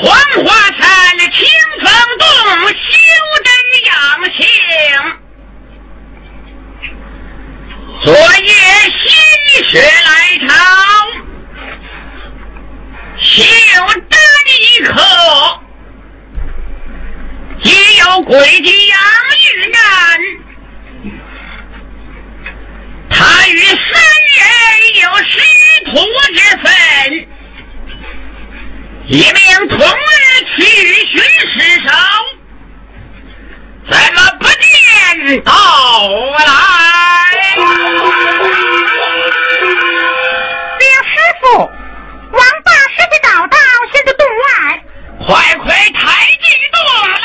黄花菜清风洞修真养性。昨夜心血来潮修得一刻也有鬼迹杨玉难。他与三人有师徒之分。一命同日去寻师首，怎么不见到来？禀师傅，王大师的道道现在洞外，快快抬进洞来。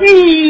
你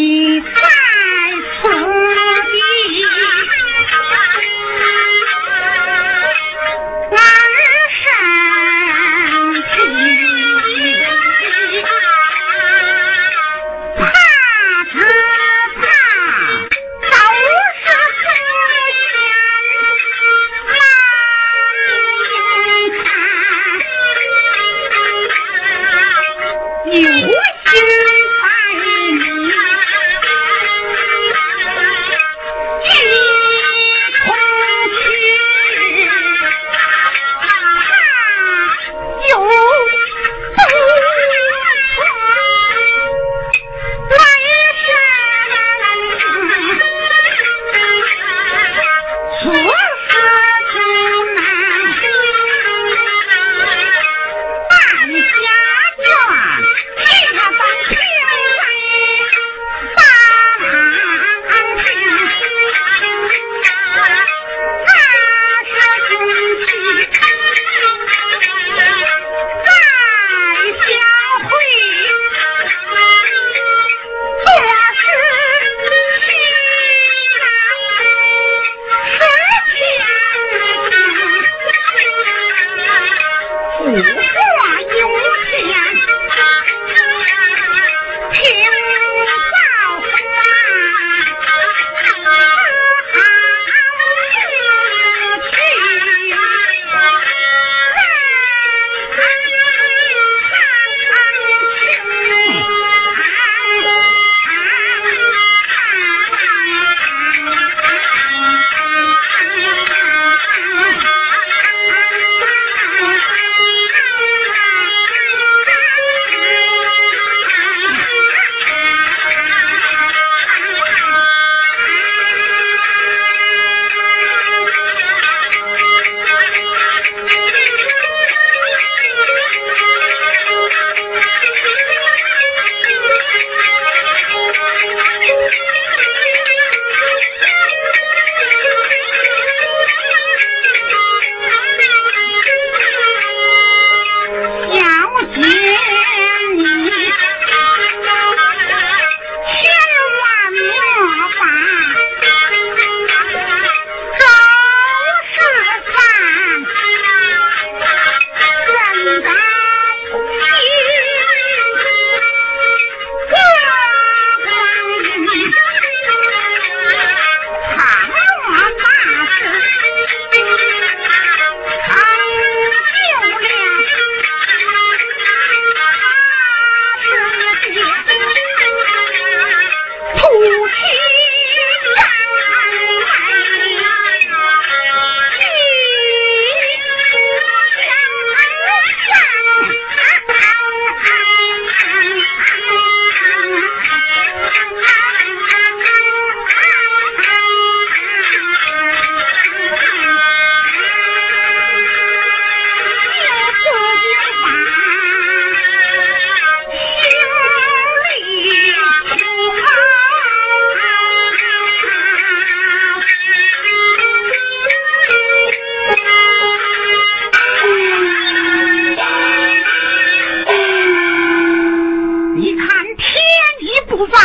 不妨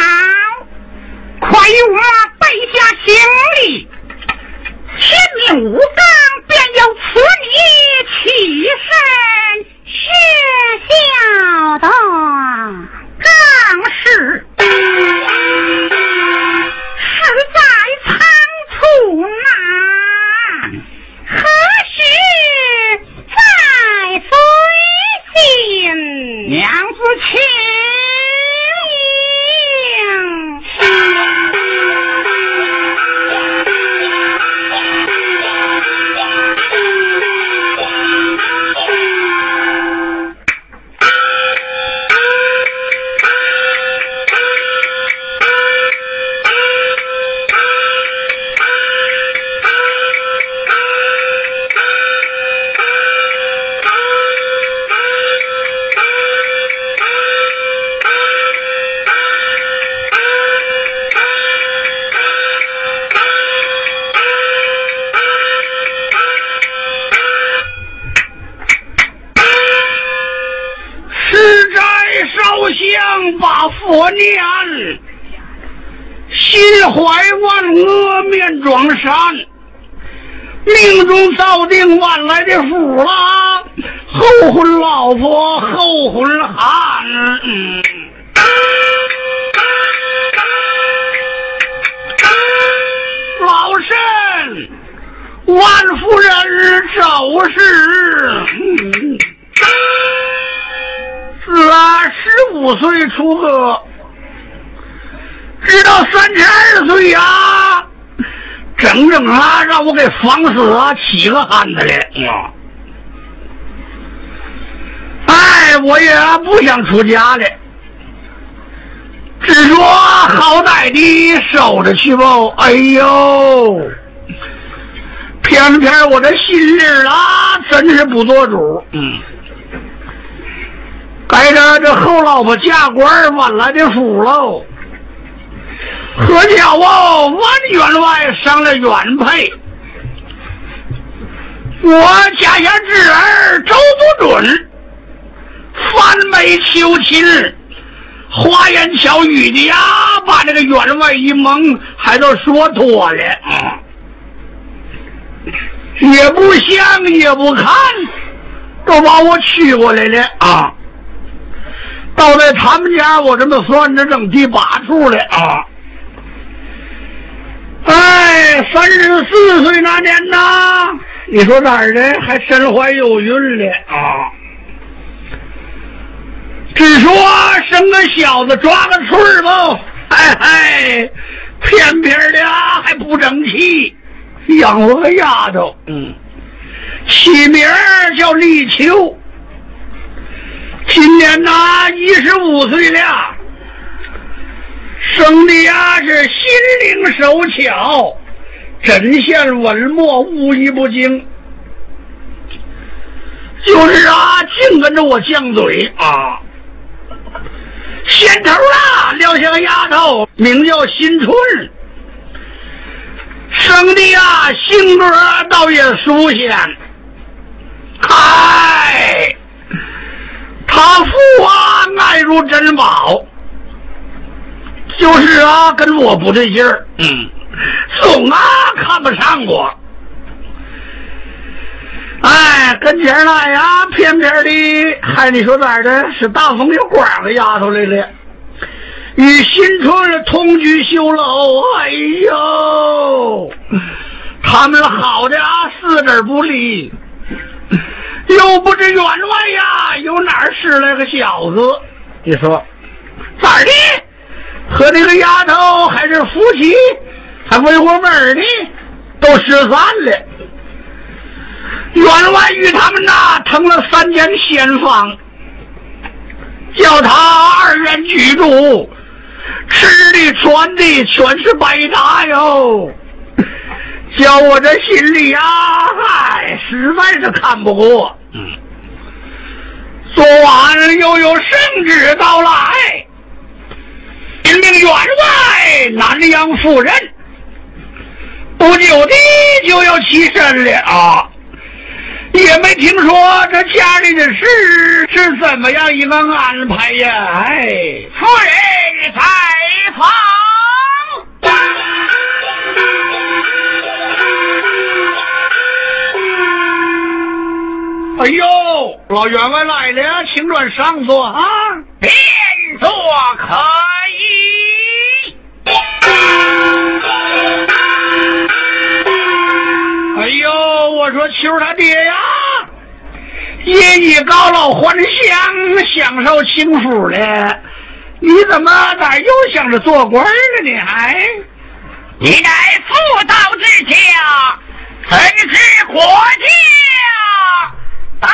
快我背下行李天命无刚便有此女起身是小的更是实在仓促那何时再飞进娘子去我念，心怀万恶面装善，命中早定晚来的福了，后婚老婆后婚汉，老身万夫人周氏。自十五岁出阁，直到三十二岁呀，整整啊让我给防死了七个汉子嘞！哎，我也不想出家了，只说好歹的守着去吧。哎呦，偏偏我这心里啊，真是不做主。嗯。该着这后老婆嫁官晚来的福喽，可巧哦，万员外上了原配，我家下侄儿周不准，翻眉求亲，花言巧语的呀，把这个员外一蒙，还都说妥了，也不想也不看，都把我娶过来了啊。到了他们家，我这么算着整第八处了啊！哎，三十四岁那年呐，你说哪儿的还身怀有孕了啊？只说生个小子抓个寸儿吧，哎哎，偏偏的还不争气，养了个丫头，嗯，起名叫立秋。今年呐，一十五岁了，生的呀是心灵手巧，针线文墨无一不精。就是啊，净跟着我犟嘴啊。先头啊，撂下个丫头，名叫新春，生的呀性格倒也淑贤，嗨。他父啊，爱如珍宝，就是啊，跟我不对劲儿，嗯，总啊看不上我。哎，跟前来呀，偏偏的，还你说咋的？是大风又刮了丫头来了，与新村的同居修楼，哎呦，他们好的啊，四指不离。又不知员外呀，有哪儿失来个小子？你说咋的？和那个丫头还是夫妻，还未过门呢，都失散了。员外与他们呐，腾了三间仙房，叫他二人居住，吃的穿的全是白搭哟。叫我这心里呀，嗨，实在是看不过。嗯，昨晚又有圣旨到来，员外南阳夫人，不久的就要起身了啊！也没听说这家里的事是怎么样一个安排呀？哎，夫人在旁。哎呦，老员外来了，请转上座啊！便座可以。哎呦，我说秋他爹呀，夜已高老还乡，享受清福了，你怎么咋又想着做官了呢？还、你乃妇道之家，怎知国家？打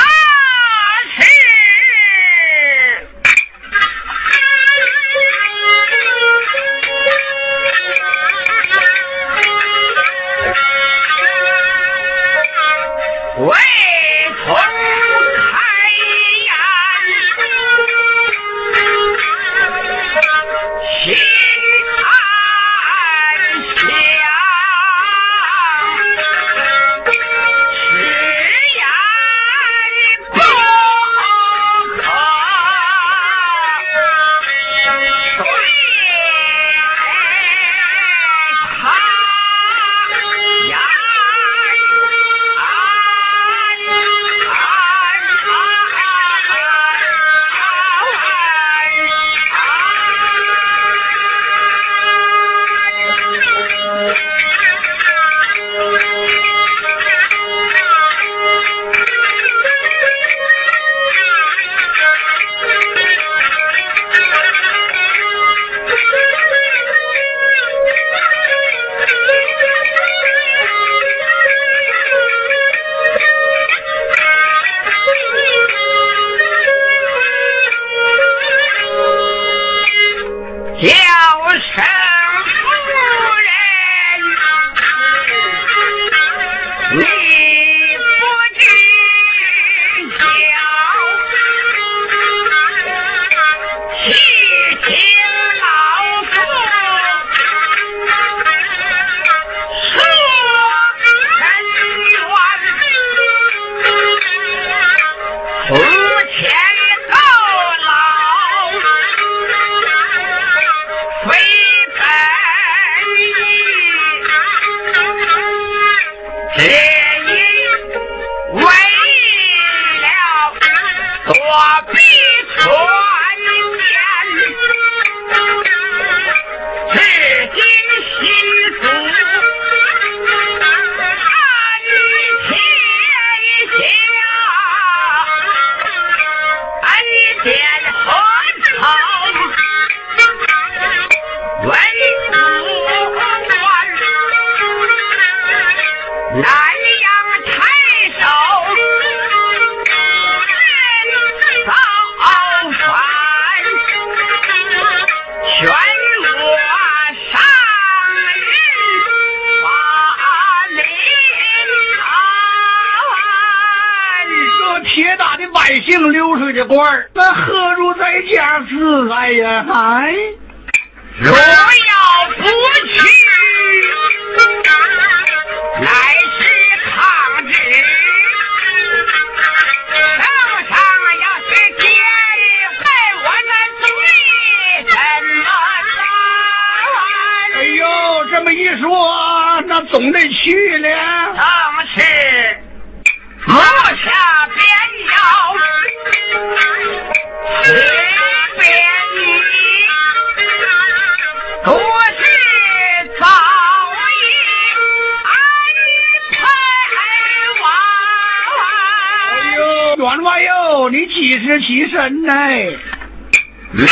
明日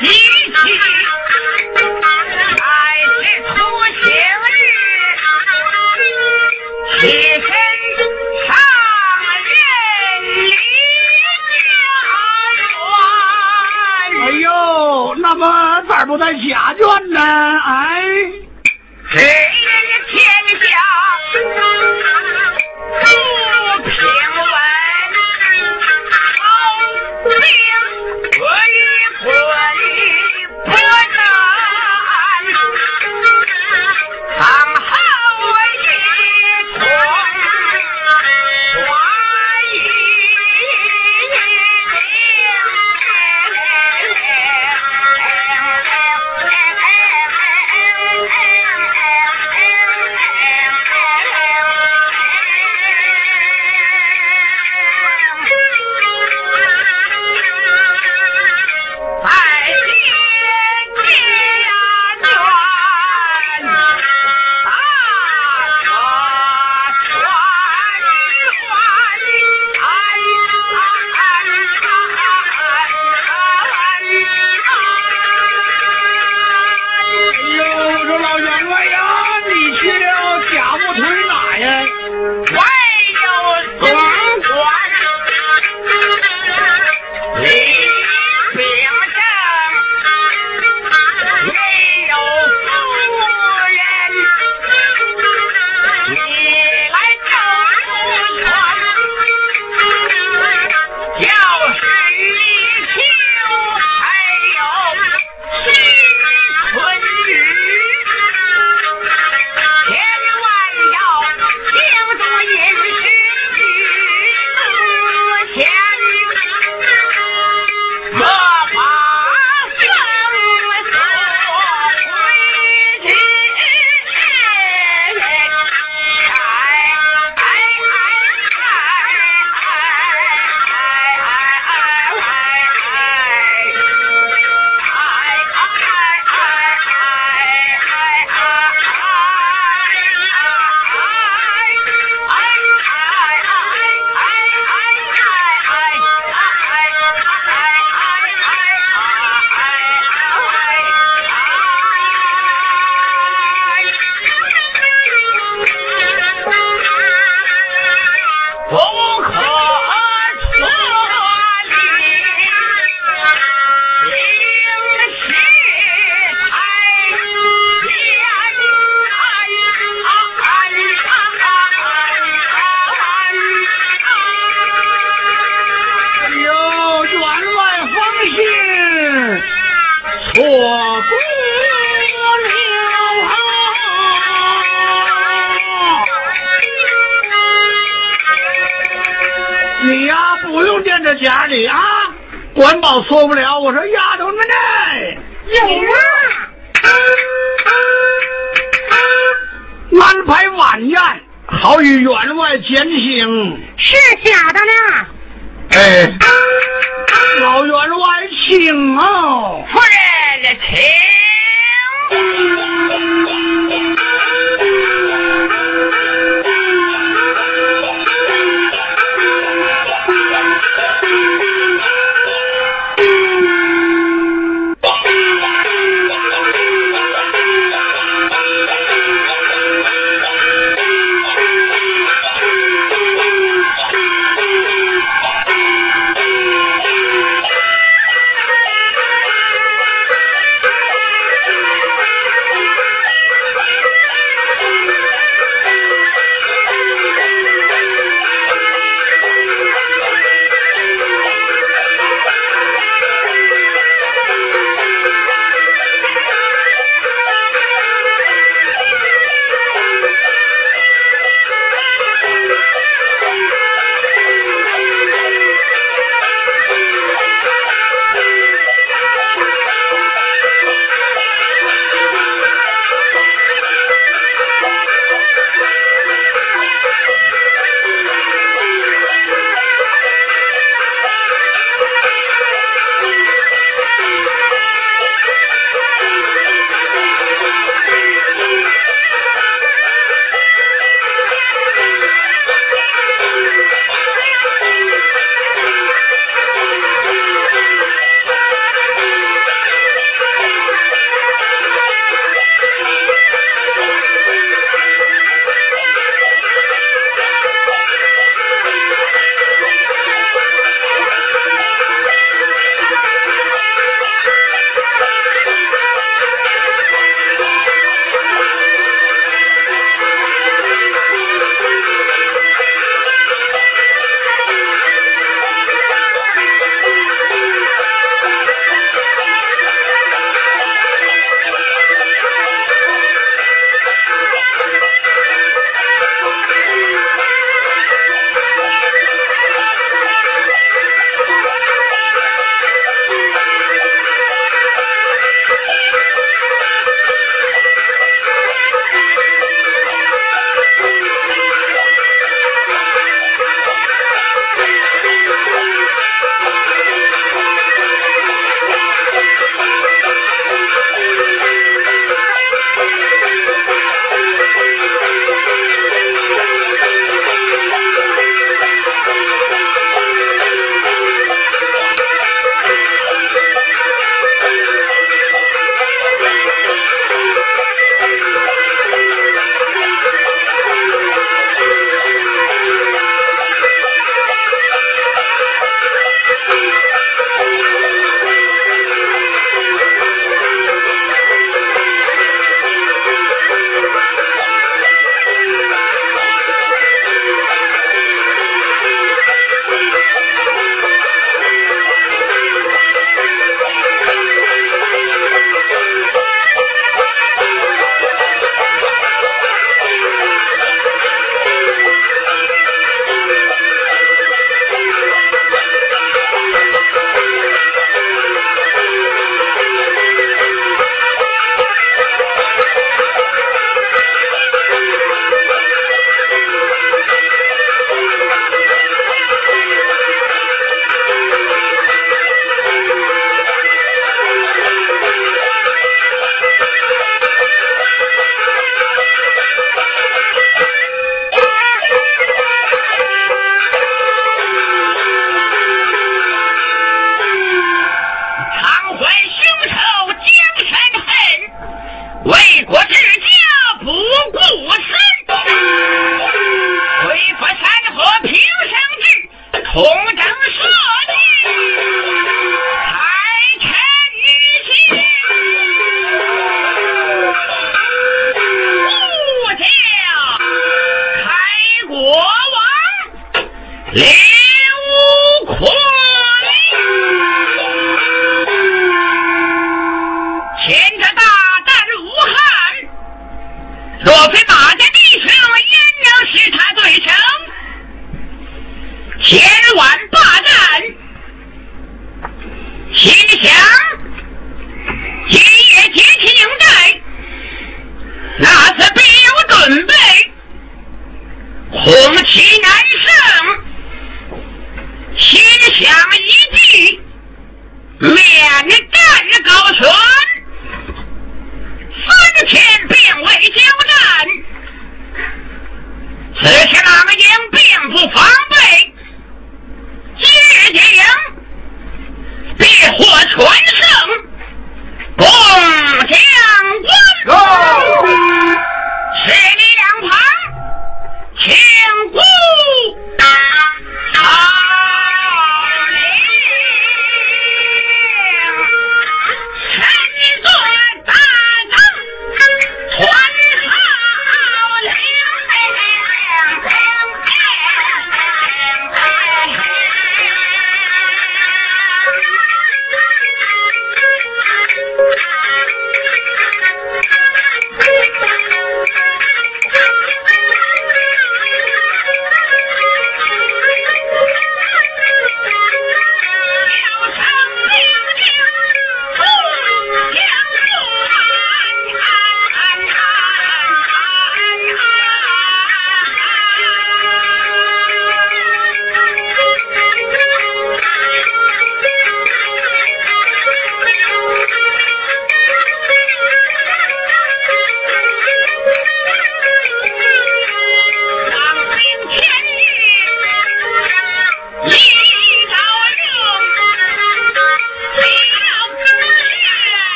吉期，再日多晴日，哎，那么咋不在家眷呢？哎。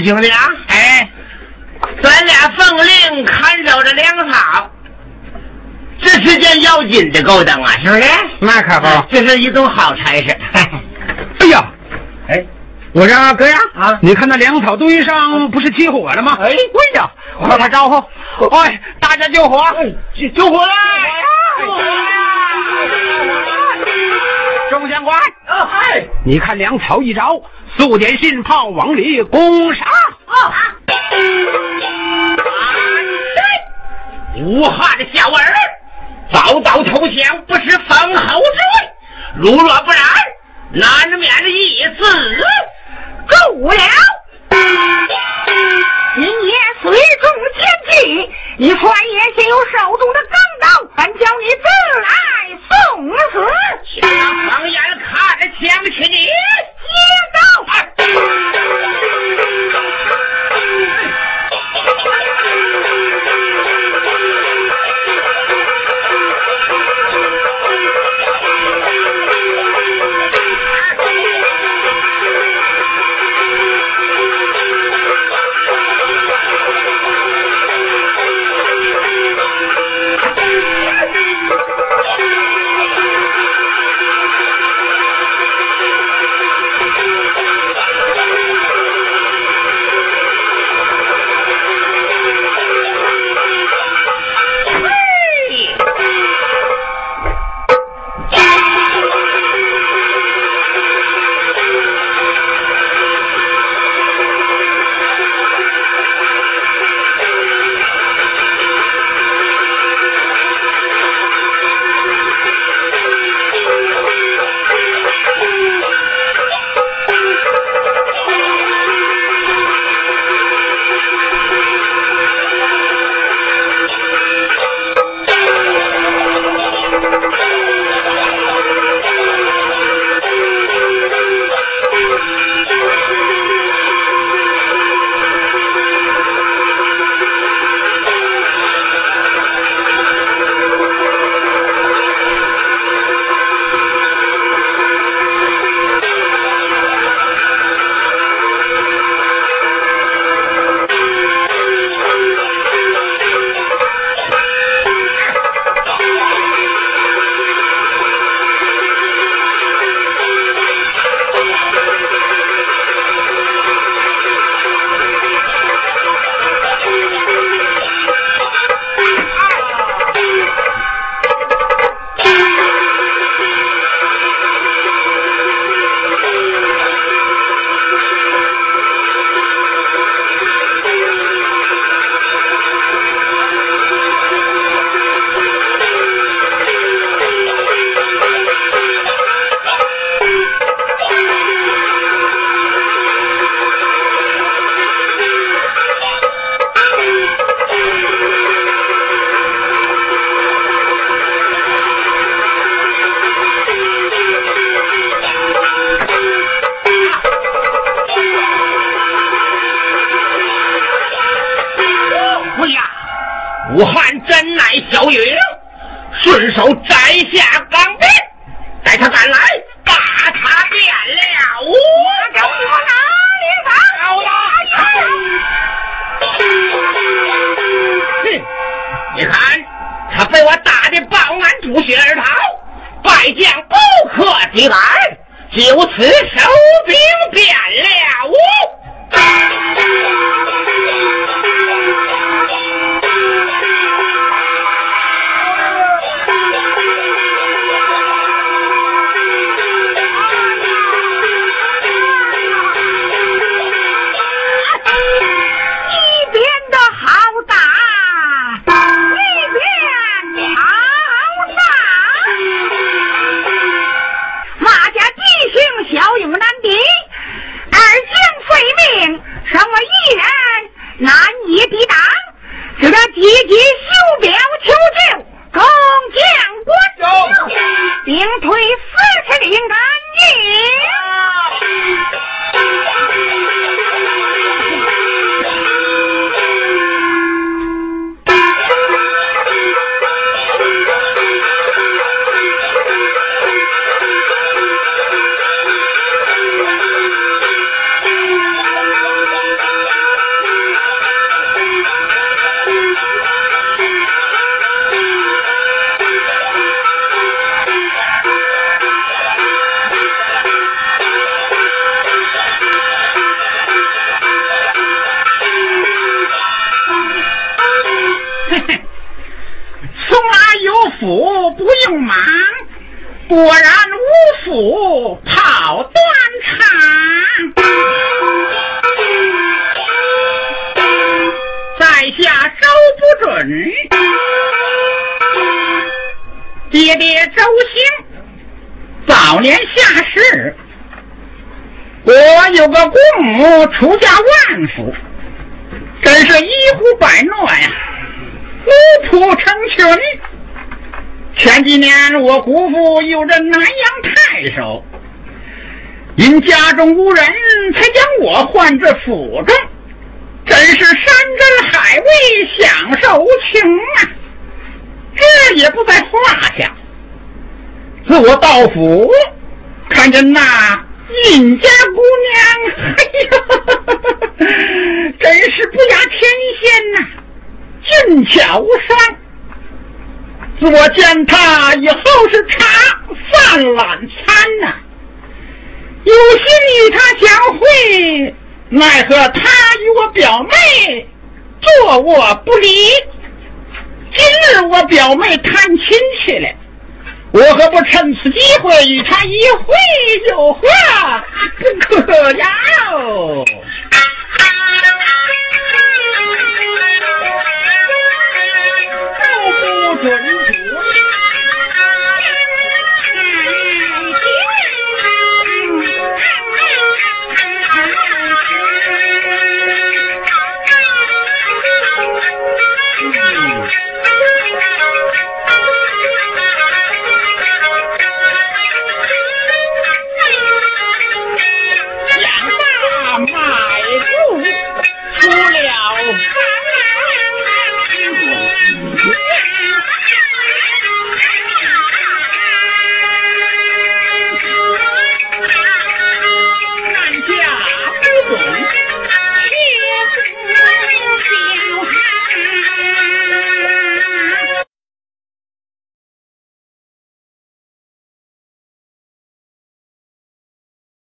万兄弟啊，哎，咱俩奉令看守着粮草，这是件要紧的勾当啊，是不是？那可不。这是一种好差事。哎呀，哎，我说哥呀，啊。你看那粮草堆上不是起火了吗？哎。哎呀，我打招呼，哎，大家救火，救救火。了！众将官，哎，你看粮草一着，速点信炮往里攻杀。啊武汉的小儿早早投降，不是封侯之位。如若不然，难免一死。够了！今夜随众前进，你传也先有手中的钢刀，俺叫你自来送死。那旁眼看着枪起你，接刀！前几年我姑父有着南阳太守，因家中无人，才将我唤至府中，真是山珍海味享受无情啊，这也不在话下。自我到府，看见那。尹家姑娘，哎呀，真是不亚天仙呐，俊俏无双。我见他以后是茶饭晚餐呐，有心与他相会，奈何他与我表妹坐卧不离。今日我表妹探亲去了。我何不趁此机会与他一会有话不可呀？准主。